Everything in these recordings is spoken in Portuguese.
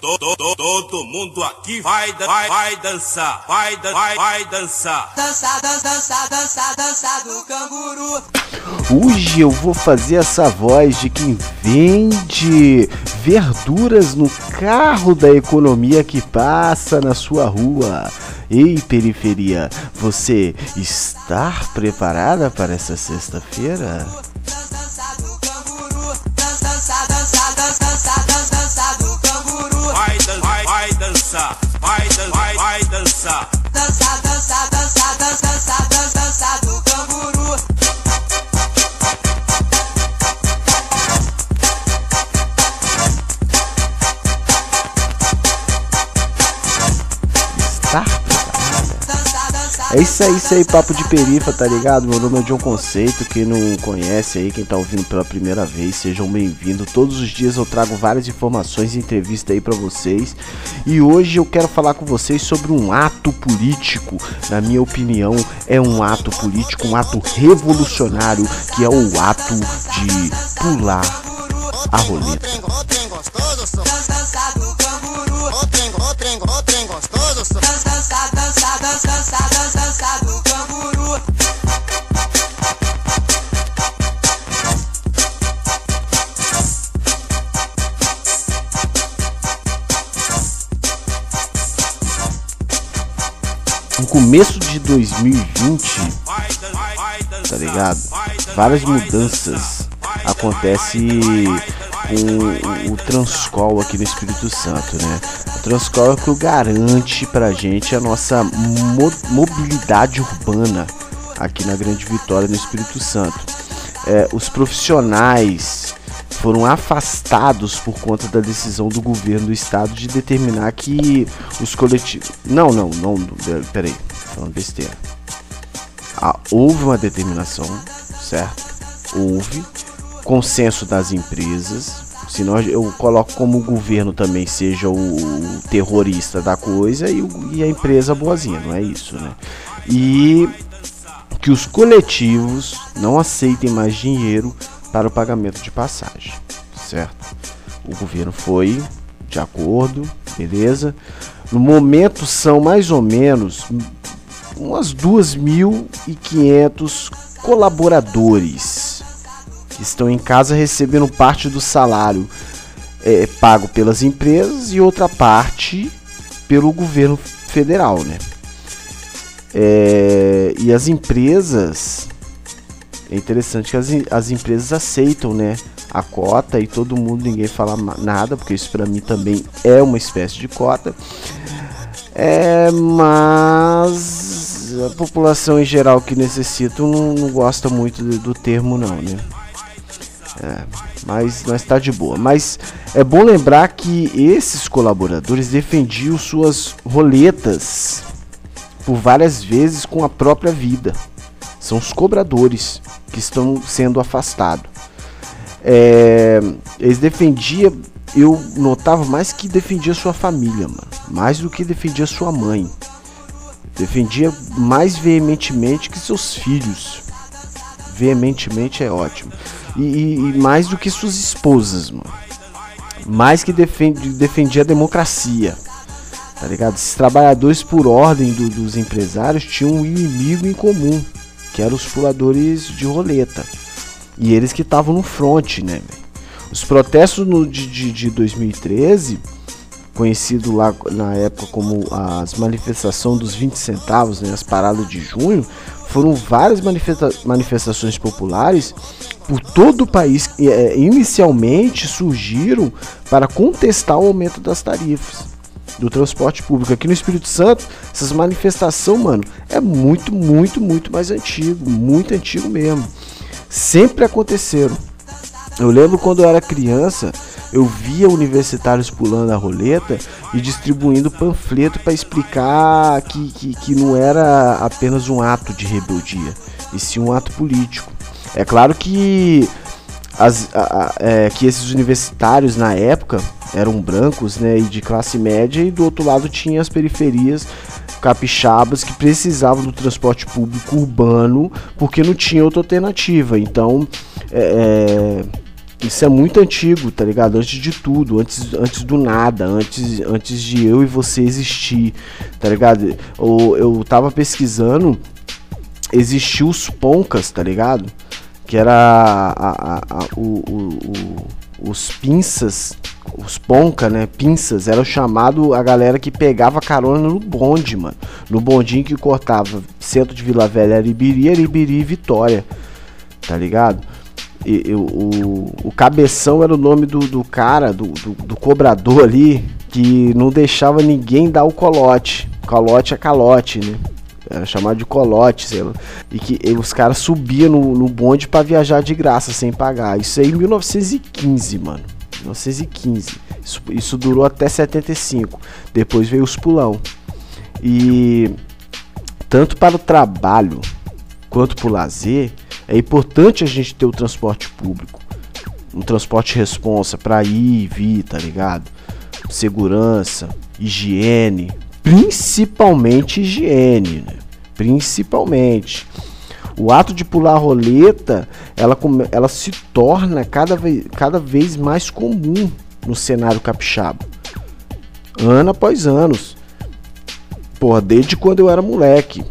todo mundo aqui vai, vai, vai dançar, vai, vai, vai dançar. Dança, dança, dança, dança, dança do canguru. Hoje eu vou fazer essa voz de quem vende verduras no carro da economia que passa na sua rua. Ei, periferia, você está preparada para essa sexta-feira? Why, why dançar? Dançar. É isso aí, isso aí, papo de perifa, tá ligado? Meu nome é John Conceito, quem não conhece aí, quem tá ouvindo pela primeira vez, sejam bem-vindos. Todos os dias eu trago várias informações e entrevistas aí para vocês. E hoje eu quero falar com vocês sobre um ato político. Na minha opinião, é um ato político, um ato revolucionário, que é o ato de pular a roleta. 2020, tá ligado? Várias mudanças acontecem com o Transcol aqui no Espírito Santo, né? O Transcol é o que garante pra gente a nossa mo mobilidade urbana aqui na Grande Vitória, no Espírito Santo. É, os profissionais foram afastados por conta da decisão do governo do estado de determinar que os coletivos. Não, não, não. Peraí, falando besteira. Ah, houve uma determinação, certo? Houve consenso das empresas. Senão eu coloco como o governo também seja o terrorista da coisa e, e a empresa boazinha, não é isso, né? E que os coletivos não aceitem mais dinheiro para o pagamento de passagem, certo? O governo foi de acordo, beleza? No momento são mais ou menos umas 2.500 colaboradores que estão em casa recebendo parte do salário é, pago pelas empresas e outra parte pelo governo federal, né? É, e as empresas é interessante que as, as empresas aceitam, né? A cota e todo mundo, ninguém fala nada, porque isso para mim também é uma espécie de cota. É, mas a população em geral que necessita não, não gosta muito do, do, termo, não, né? É, mas nós está de boa. Mas é bom lembrar que esses colaboradores defendiam suas roletas por várias vezes com a própria vida. São os cobradores que estão sendo afastados. É, eles defendiam, eu notava mais que defendia sua família, mano, mais do que defendia sua mãe. Defendia mais veementemente que seus filhos. Veementemente é ótimo. E, e, e mais do que suas esposas, mano. Mais que defende, defendia a democracia. Tá ligado? Esses trabalhadores, por ordem do, dos empresários, tinham um inimigo em comum que eram os puladores de roleta. E eles que estavam no front, né? Os protestos no, de, de, de 2013, conhecido lá na época como as manifestações dos 20 centavos, né, as paradas de junho, foram várias manifesta manifestações populares por todo o país. É, inicialmente surgiram para contestar o aumento das tarifas do transporte público. Aqui no Espírito Santo, essas manifestações, mano, é muito, muito, muito mais antigo, muito antigo mesmo. Sempre aconteceram. Eu lembro quando eu era criança, eu via universitários pulando a roleta e distribuindo panfleto para explicar que, que, que não era apenas um ato de rebeldia, e sim um ato político. É claro que, as, a, a, é, que esses universitários na época eram brancos, né, e de classe média, e do outro lado tinha as periferias capixabas que precisavam do transporte público urbano porque não tinha outra alternativa. Então, é, é Isso é muito antigo, tá ligado? Antes de tudo, antes, antes do nada, antes, antes de eu e você existir, tá ligado? Eu, eu tava pesquisando, existiu os Poncas, tá ligado? Que era a, a, a, o, o, o, os pinças, os Ponca, né? Pinças, era chamado a galera que pegava carona no bonde, mano. No bondinho que cortava centro de Vila Velha, Aribiri, Aribiri e Vitória, tá ligado? E, e, o, o Cabeção era o nome do, do cara, do, do, do, cobrador ali, que não deixava ninguém dar o colote. Colote é calote, né? Era chamado de colote, sei lá. E que e os caras subiam no, no bonde para viajar de graça, sem pagar. Isso aí em 1915, mano. 1915. Isso, isso durou até 75. Depois veio os pulão. E tanto para o trabalho quanto para o lazer, é importante a gente ter o transporte público, um transporte responsa para ir e vir, tá ligado? Segurança, higiene, principalmente higiene, né? Principalmente. O ato de pular a roleta, ela, ela se torna cada vez, cada vez mais comum no cenário capixaba. Ano após anos. Porra, desde quando eu era moleque.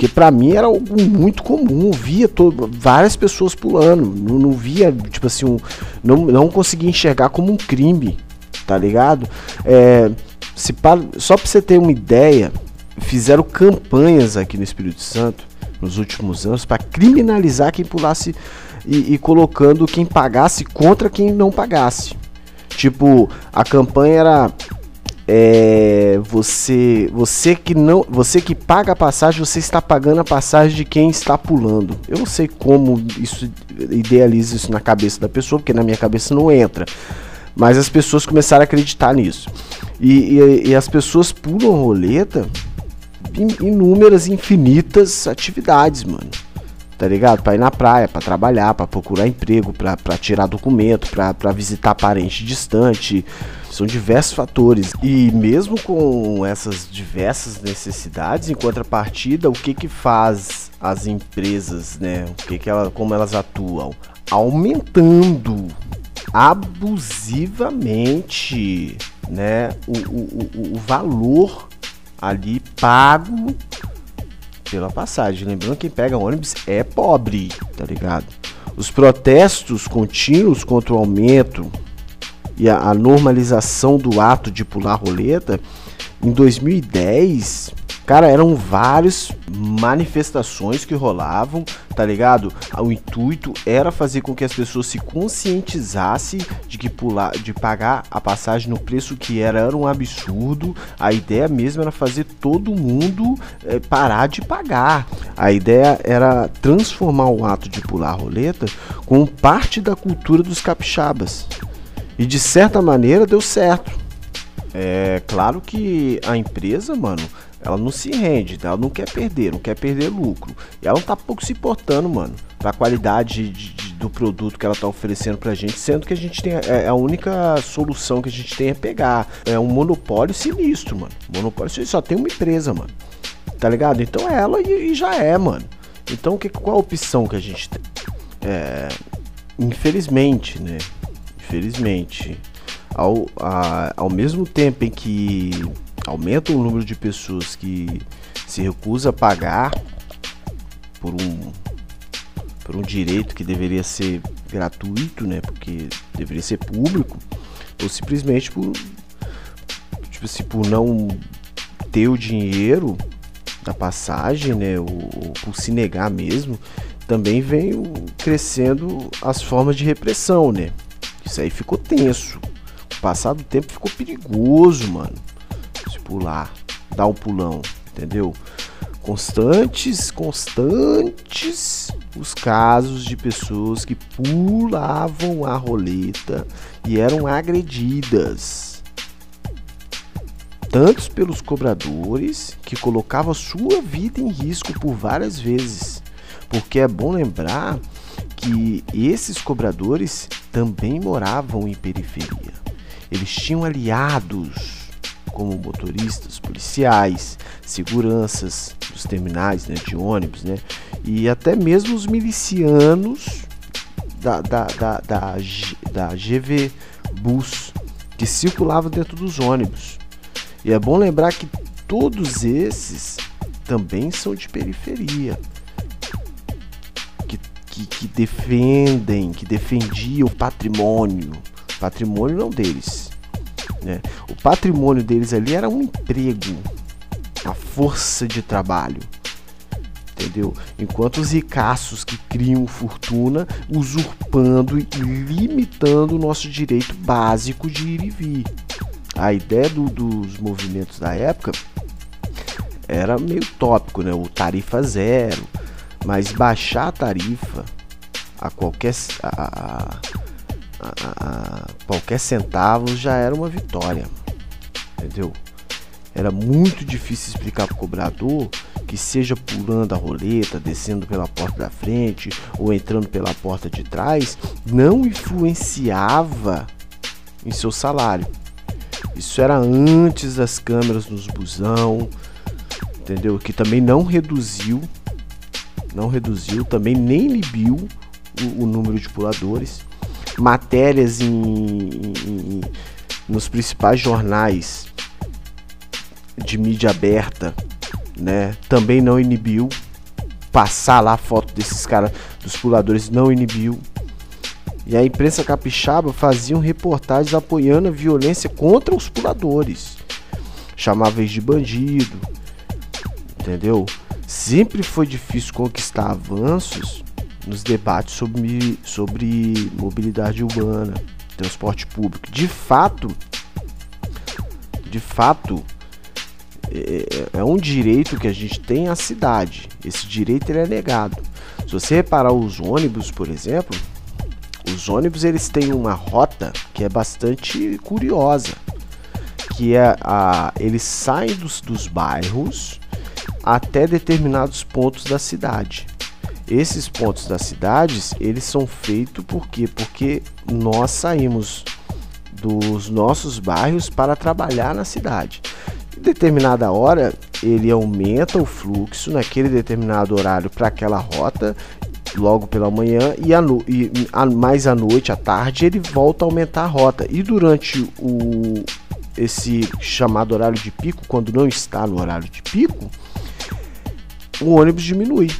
Porque para mim era algo muito comum, via todo, várias pessoas pulando, não, não via, tipo assim, um, não, não conseguia enxergar como um crime, tá ligado? É, se só pra você ter uma ideia, fizeram campanhas aqui no Espírito Santo nos últimos anos para criminalizar quem pulasse e, e colocando quem pagasse contra quem não pagasse. Tipo, a campanha era é, você você que não você que paga a passagem você está pagando a passagem de quem está pulando. Eu não sei como isso idealiza isso na cabeça da pessoa porque na minha cabeça não entra. Mas as pessoas começaram a acreditar nisso. E, e, e as pessoas pulam roleta em inúmeras infinitas atividades mano tá ligado? Para ir na praia, para trabalhar, para procurar emprego, para tirar documento, para visitar parente distante. São diversos fatores. E mesmo com essas diversas necessidades, em contrapartida, o que que faz as empresas, né? O que que ela, como elas atuam? Aumentando abusivamente, né, o, o, o valor ali pago pela passagem. Lembrando que quem pega ônibus é pobre, tá ligado? Os protestos contínuos contra o aumento e a, a normalização do ato de pular roleta em 2010 Cara, eram várias manifestações que rolavam, tá ligado? O intuito era fazer com que as pessoas se conscientizassem de que pular, de pagar a passagem no preço que era, era um absurdo. A ideia mesmo era fazer todo mundo é, parar de pagar. A ideia era transformar o ato de pular a roleta como parte da cultura dos capixabas. E de certa maneira deu certo. É claro que a empresa, mano, ela não se rende, ela não quer perder, não quer perder lucro. E ela não tá pouco se importando, mano, pra qualidade de, de, do produto que ela tá oferecendo pra gente, sendo que a gente tem. É, a única solução que a gente tem é pegar. É um monopólio sinistro, mano. Monopólio sinistro, só tem uma empresa, mano. Tá ligado? Então é ela e, e já é, mano. Então que, qual a opção que a gente tem? É, infelizmente, né? Infelizmente. Ao, a, ao mesmo tempo em que aumenta o número de pessoas que se recusa a pagar por um por um direito que deveria ser gratuito, né? Porque deveria ser público, ou simplesmente por tipo assim, por não ter o dinheiro da passagem, né? Ou, ou por se negar mesmo, também vem crescendo as formas de repressão, né? Isso aí ficou tenso. O passar do tempo ficou perigoso, mano pular, dar um pulão, entendeu? Constantes, constantes os casos de pessoas que pulavam a roleta e eram agredidas. Tantos pelos cobradores que colocavam sua vida em risco por várias vezes. Porque é bom lembrar que esses cobradores também moravam em periferia. Eles tinham aliados como motoristas, policiais, seguranças dos terminais né, de ônibus, né, e até mesmo os milicianos da, da, da, da, da GV Bus que circulava dentro dos ônibus. E é bom lembrar que todos esses também são de periferia. Que, que, que defendem, que defendiam o patrimônio. Patrimônio não deles. Né? O patrimônio deles ali era um emprego, uma força de trabalho entendeu? Enquanto os ricaços que criam fortuna usurpando e limitando o nosso direito básico de ir e vir. A ideia do, dos movimentos da época era meio tópico, né? O tarifa zero, mas baixar a tarifa a qualquer a, a, a, qualquer centavo já era uma vitória, entendeu? Era muito difícil explicar para o cobrador que seja pulando a roleta, descendo pela porta da frente ou entrando pela porta de trás, não influenciava em seu salário. Isso era antes das câmeras nos busão, entendeu? Que também não reduziu, não reduziu, também nem inibiu o, o número de puladores. Matérias em, em, nos principais jornais de mídia aberta né? Também não inibiu. Passar lá a foto desses caras, dos puladores, não inibiu. E a imprensa capixaba fazia reportagens apoiando a violência contra os puladores. Chamava eles de bandido. Entendeu? Sempre foi difícil conquistar avanços nos debates sobre, sobre mobilidade urbana, transporte público. De fato, de fato, é, é, um direito que a gente tem à cidade. Esse direito ele é negado. Se você reparar os ônibus, por exemplo, os ônibus eles têm uma rota que é bastante curiosa, que é a eles saem dos, dos bairros até determinados pontos da cidade. Esses pontos das cidades, eles são feitos por quê? Porque nós saímos dos nossos bairros para trabalhar na cidade determinada hora ele aumenta o fluxo naquele determinado horário para aquela rota logo pela manhã e, a e a, mais à noite, à tarde, ele volta a aumentar a rota. E durante o esse chamado horário de pico, quando não está no horário de pico, o ônibus diminui.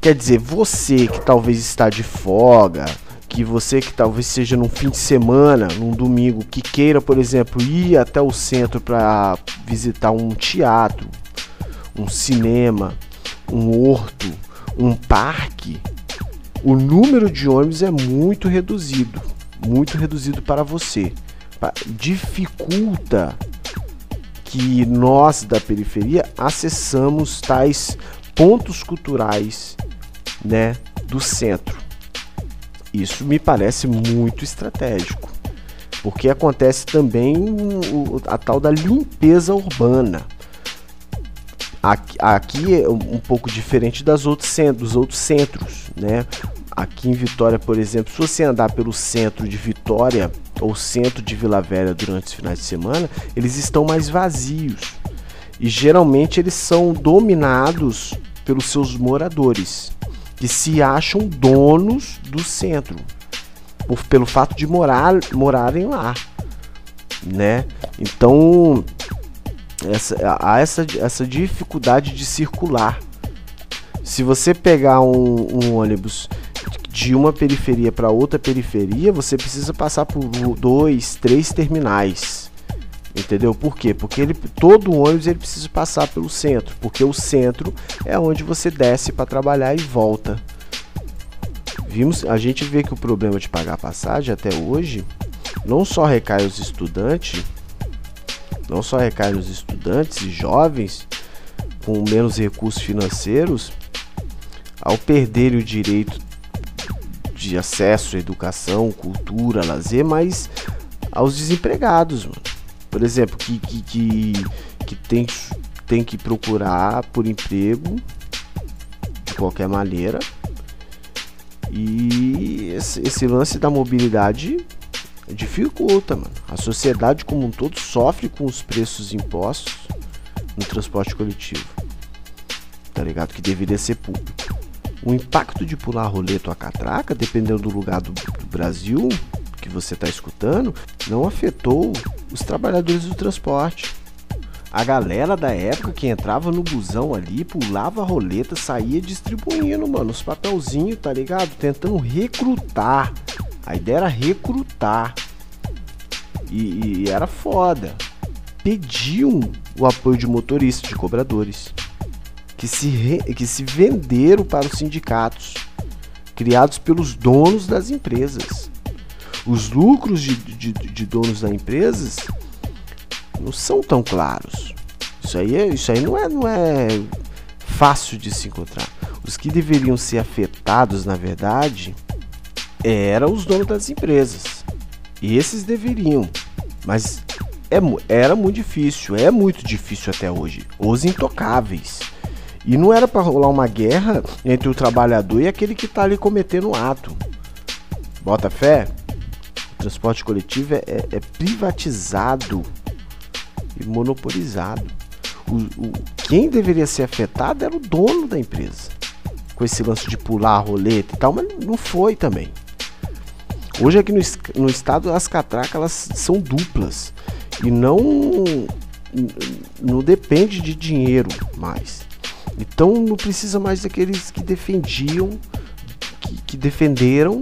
Quer dizer, você que talvez está de folga, que você que talvez seja num fim de semana, num domingo, que queira, por exemplo, ir até o centro para visitar um teatro, um cinema, um horto, um parque, o número de ônibus é muito reduzido, muito reduzido para você. Dificulta que nós da periferia acessamos tais pontos culturais, né, do centro. Isso me parece muito estratégico, porque acontece também a tal da limpeza urbana. Aqui, aqui é um pouco diferente das outros dos outros centros, né? Aqui em Vitória, por exemplo, se você andar pelo centro de Vitória ou centro de Vila Velha durante os finais de semana, eles estão mais vazios. E geralmente eles são dominados pelos seus moradores que se acham donos do centro por, pelo fato de morar, morarem lá, né? Então essa, há essa, essa dificuldade de circular. Se você pegar um, um ônibus de uma periferia para outra periferia, você precisa passar por dois, três terminais. Entendeu? Por quê? Porque ele, todo ônibus ele precisa passar pelo centro, porque o centro é onde você desce para trabalhar e volta. Vimos, a gente vê que o problema de pagar passagem até hoje não só recai os estudantes, não só recai nos estudantes e jovens com menos recursos financeiros, ao perder o direito de acesso à educação, cultura, lazer, mas aos desempregados, mano por exemplo, que, que, que, que tem, tem que procurar por emprego de qualquer maneira. E esse, esse lance da mobilidade dificulta, mano. A sociedade como um todo sofre com os preços impostos no transporte coletivo. Tá ligado? Que deveria ser público. o impacto de pular roleta a catraca, dependendo do lugar do, do Brasil que você está escutando, não afetou os trabalhadores do transporte. A galera da época que entrava no busão ali, pulava a roleta, saía distribuindo, mano, os papelzinhos, tá ligado? Tentando recrutar. A ideia era recrutar. E, e era foda. Pediam o apoio de motoristas, de cobradores. Que se, re, que se venderam para os sindicatos. Criados pelos donos das empresas. Os lucros de, de, de donos das empresas não são tão claros. Isso aí, é, isso aí não, é, não é fácil de se encontrar. Os que deveriam ser afetados, na verdade, eram os donos das empresas. E esses deveriam. Mas é, era muito difícil, é muito difícil até hoje. Os intocáveis. E não era para rolar uma guerra entre o trabalhador e aquele que está ali cometendo o ato. Bota fé? Transporte coletivo é, é privatizado e monopolizado. O, o, quem deveria ser afetado era o dono da empresa. Com esse lance de pular a roleta e tal, mas não foi também. Hoje aqui no, no estado as catracas elas são duplas e não não depende de dinheiro mais. Então não precisa mais daqueles que defendiam, que, que defenderam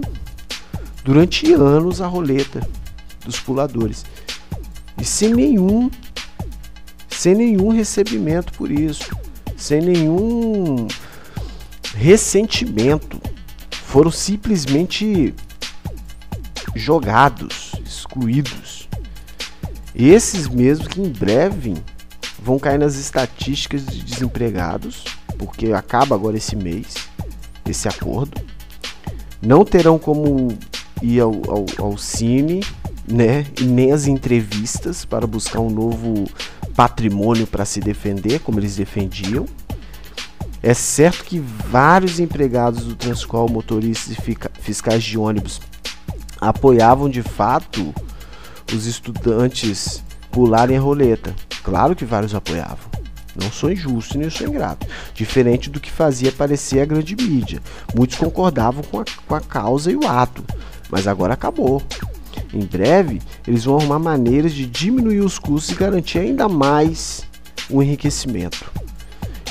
durante anos a roleta dos puladores. E sem nenhum sem nenhum recebimento por isso, sem nenhum ressentimento. Foram simplesmente jogados, excluídos. Esses mesmos que em breve vão cair nas estatísticas de desempregados, porque acaba agora esse mês, esse acordo. Não terão como ir ao, ao, ao cine, né? E nem as entrevistas para buscar um novo patrimônio para se defender, como eles defendiam. É certo que vários empregados do Transcol, motoristas e fiscais de ônibus, apoiavam de fato os estudantes pularem a roleta. Claro que vários apoiavam. Não sou injusto nem sou ingrato. Diferente do que fazia parecer a grande mídia. Muitos concordavam com a, com a causa e o ato. Mas agora acabou. Em breve, eles vão arrumar maneiras de diminuir os custos e garantir ainda mais o enriquecimento.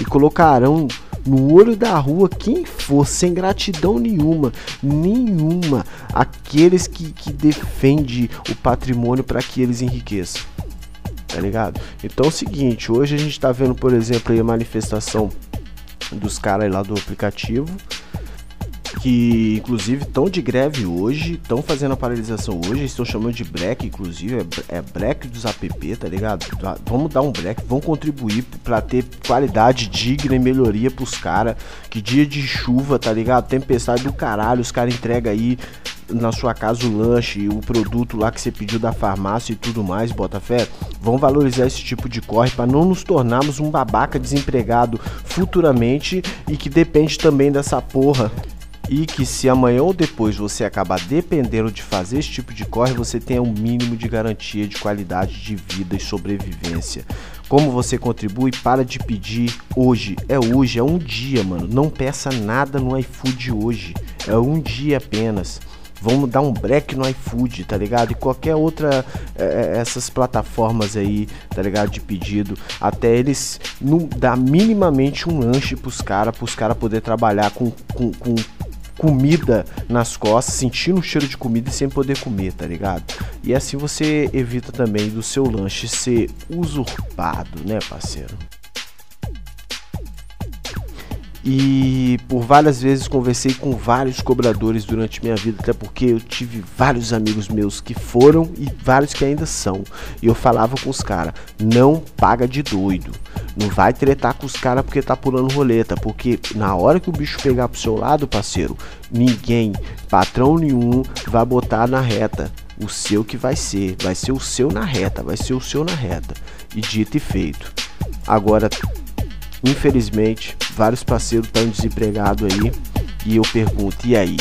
E colocarão no olho da rua quem for, sem gratidão nenhuma, nenhuma, aqueles que, que defendem o patrimônio para que eles enriqueçam. Tá ligado? Então é o seguinte, hoje a gente está vendo, por exemplo, a manifestação dos caras lá do aplicativo que inclusive estão de greve hoje, estão fazendo a paralisação hoje, estão chamando de break, inclusive, é, é break dos app, tá ligado? Tá, vamos dar um break, vamos contribuir para ter qualidade digna e melhoria pros caras. Que dia de chuva, tá ligado? Tempestade do caralho, os caras entregam aí na sua casa o lanche, o produto lá que você pediu da farmácia e tudo mais, bota fé. Vamos valorizar esse tipo de corre para não nos tornarmos um babaca desempregado futuramente e que depende também dessa porra e que se amanhã ou depois você acabar dependendo de fazer esse tipo de corre, você tenha um mínimo de garantia de qualidade de vida e sobrevivência. Como você contribui? Para de pedir hoje. É hoje, é um dia, mano. Não peça nada no iFood hoje. É um dia apenas. Vamos dar um break no iFood, tá ligado? E qualquer outra, é, é essas plataformas aí, tá ligado? De pedido, até eles não dar minimamente um lanche pros caras, pros caras poder trabalhar com, com, com comida nas costas, sentindo o cheiro de comida e sem poder comer, tá ligado? E assim você evita também do seu lanche ser usurpado, né, parceiro? E por várias vezes conversei com vários cobradores durante minha vida, até porque eu tive vários amigos meus que foram e vários que ainda são. E eu falava com os caras: não paga de doido. Não vai tretar com os caras porque tá pulando roleta. Porque na hora que o bicho pegar pro seu lado, parceiro, ninguém, patrão nenhum, vai botar na reta. O seu que vai ser. Vai ser o seu na reta. Vai ser o seu na reta. E dito e feito. Agora, infelizmente, vários parceiros estão desempregados aí. E eu pergunto, e aí?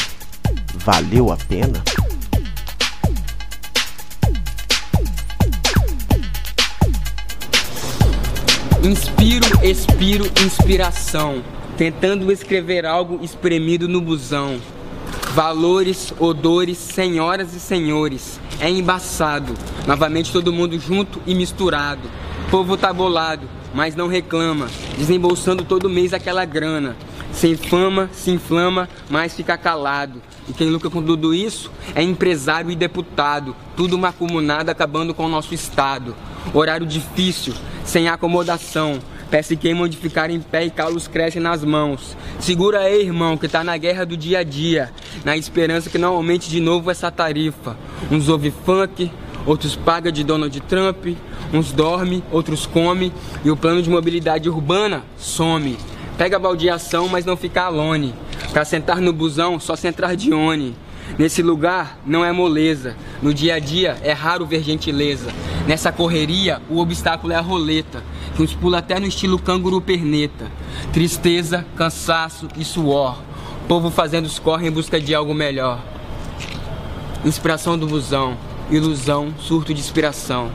Valeu a pena? Inspiro, expiro, inspiração. tentando escrever algo espremido no busão. Valores, odores, senhoras e senhores, é embaçado. Novamente todo mundo junto e misturado. Povo tá bolado, mas não reclama, desembolsando todo mês aquela grana. Sem fama, se inflama, mas fica calado. E quem lucra com tudo isso é empresário e deputado, tudo macumunado acabando com o nosso estado. Horário difícil, sem acomodação, Pés se queimam de ficar em pé e calos crescem nas mãos. Segura aí, irmão, que tá na guerra do dia a dia. Na esperança que não aumente de novo essa tarifa. Uns ouve funk, outros paga de Donald Trump. Uns dorme, outros come. E o plano de mobilidade urbana some. Pega a baldeação, mas não fica alone. Pra sentar no busão, só se entrar de one. Nesse lugar não é moleza. No dia a dia é raro ver gentileza. Nessa correria, o obstáculo é a roleta que uns pula até no estilo canguru perneta. Tristeza, cansaço e suor. Povo fazendo os corre em busca de algo melhor. Inspiração do busão, ilusão, surto de inspiração.